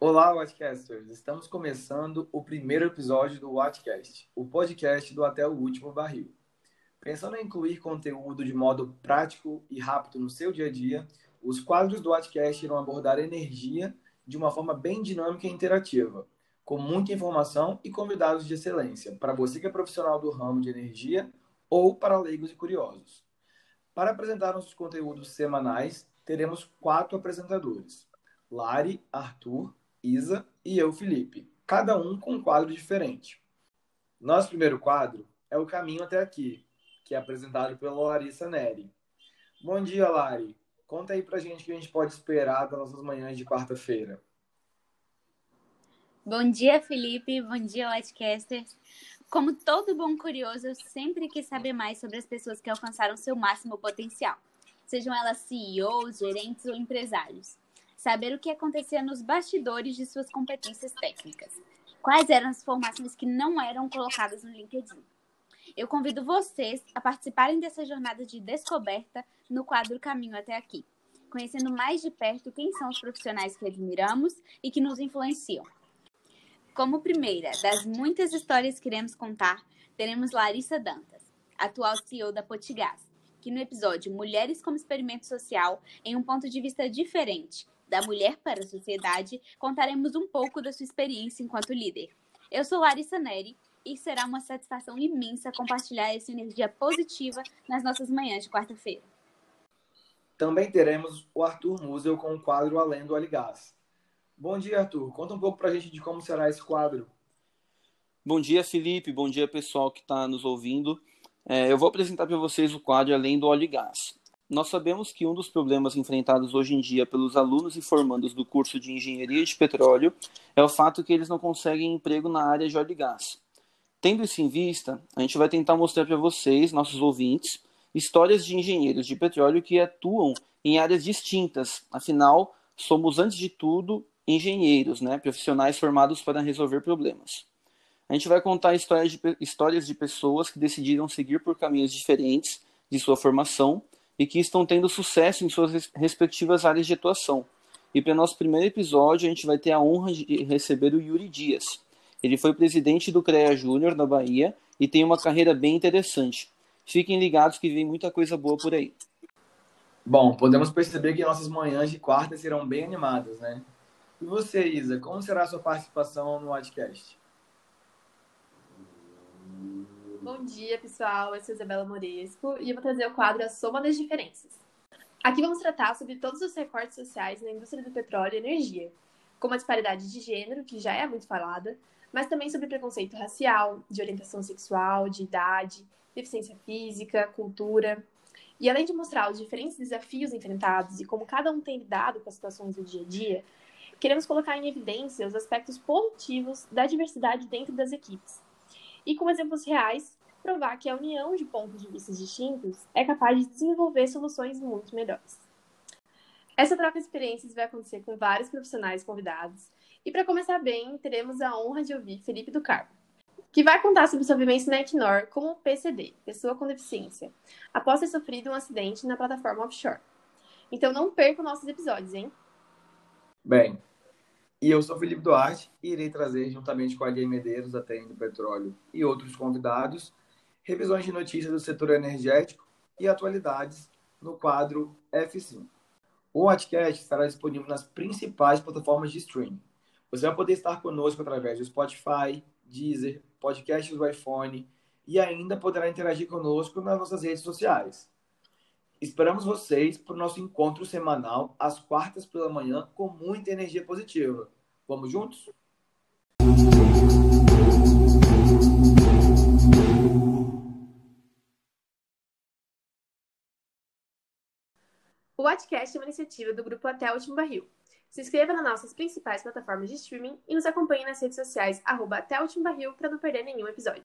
Olá, Watchcasters! Estamos começando o primeiro episódio do Watchcast, o podcast do Até o Último Barril. Pensando em incluir conteúdo de modo prático e rápido no seu dia a dia, os quadros do Watchcast irão abordar energia de uma forma bem dinâmica e interativa, com muita informação e convidados de excelência, para você que é profissional do ramo de energia ou para leigos e curiosos. Para apresentar nossos conteúdos semanais, teremos quatro apresentadores: Lari, Arthur, Isa e eu, Felipe, cada um com um quadro diferente. Nosso primeiro quadro é o Caminho até aqui, que é apresentado pela Larissa Neri. Bom dia, Lari. Conta aí pra gente o que a gente pode esperar das nossas manhãs de quarta-feira. Bom dia, Felipe. Bom dia, Whitecaster. Como todo bom curioso, eu sempre quis saber mais sobre as pessoas que alcançaram seu máximo potencial, sejam elas CEOs, gerentes ou empresários. Saber o que acontecia nos bastidores de suas competências técnicas. Quais eram as formações que não eram colocadas no LinkedIn. Eu convido vocês a participarem dessa jornada de descoberta no quadro Caminho até aqui, conhecendo mais de perto quem são os profissionais que admiramos e que nos influenciam. Como primeira das muitas histórias que iremos contar, teremos Larissa Dantas, atual CEO da Potigás, que no episódio Mulheres como Experimento Social, em um ponto de vista diferente, da mulher para a sociedade, contaremos um pouco da sua experiência enquanto líder. Eu sou Larissa Neri e será uma satisfação imensa compartilhar essa energia positiva nas nossas manhãs de quarta-feira. Também teremos o Arthur Musel com o quadro Além do Aligás. Bom dia, Arthur. Conta um pouco para a gente de como será esse quadro. Bom dia, Felipe. Bom dia, pessoal que está nos ouvindo. É, eu vou apresentar para vocês o quadro Além do Óleo e Gás. Nós sabemos que um dos problemas enfrentados hoje em dia pelos alunos e formandos do curso de Engenharia de Petróleo é o fato que eles não conseguem emprego na área de óleo e gás. Tendo isso em vista, a gente vai tentar mostrar para vocês, nossos ouvintes, histórias de engenheiros de petróleo que atuam em áreas distintas. Afinal, somos, antes de tudo, engenheiros, né? profissionais formados para resolver problemas. A gente vai contar histórias de, histórias de pessoas que decidiram seguir por caminhos diferentes de sua formação e que estão tendo sucesso em suas respectivas áreas de atuação. E para nosso primeiro episódio, a gente vai ter a honra de receber o Yuri Dias. Ele foi presidente do CREA Júnior na Bahia e tem uma carreira bem interessante. Fiquem ligados que vem muita coisa boa por aí. Bom, podemos perceber que nossas manhãs de quarta serão bem animadas, né? E você, Isa, como será a sua participação no podcast? Bom dia, pessoal. Eu sou Isabela Moresco e eu vou trazer o quadro A Soma das Diferenças. Aqui vamos tratar sobre todos os recortes sociais na indústria do petróleo e energia, como a disparidade de gênero, que já é muito falada, mas também sobre preconceito racial, de orientação sexual, de idade, deficiência física, cultura. E além de mostrar os diferentes desafios enfrentados e como cada um tem lidado com as situações do dia a dia, queremos colocar em evidência os aspectos positivos da diversidade dentro das equipes. E com exemplos reais, provar que a união de pontos de vista distintos é capaz de desenvolver soluções muito melhores. Essa troca de experiências vai acontecer com vários profissionais convidados e para começar bem, teremos a honra de ouvir Felipe do Carmo, que vai contar sobre sua vivência na Equinor como PCD, pessoa com deficiência, após ter sofrido um acidente na plataforma offshore. Então não percam nossos episódios, hein? Bem, e eu sou Felipe Duarte e irei trazer, juntamente com a Lia Medeiros, da TN do Petróleo e outros convidados, revisões de notícias do setor energético e atualidades no quadro F5. O podcast estará disponível nas principais plataformas de streaming, você vai poder estar conosco através do Spotify, Deezer, podcasts do iPhone e ainda poderá interagir conosco nas nossas redes sociais. Esperamos vocês para o nosso encontro semanal às quartas pela manhã com muita energia positiva. Vamos juntos? O podcast é uma iniciativa do grupo Até o Último Barril se inscreva nas nossas principais plataformas de streaming e nos acompanhe nas redes sociais arroba até o Barril para não perder nenhum episódio.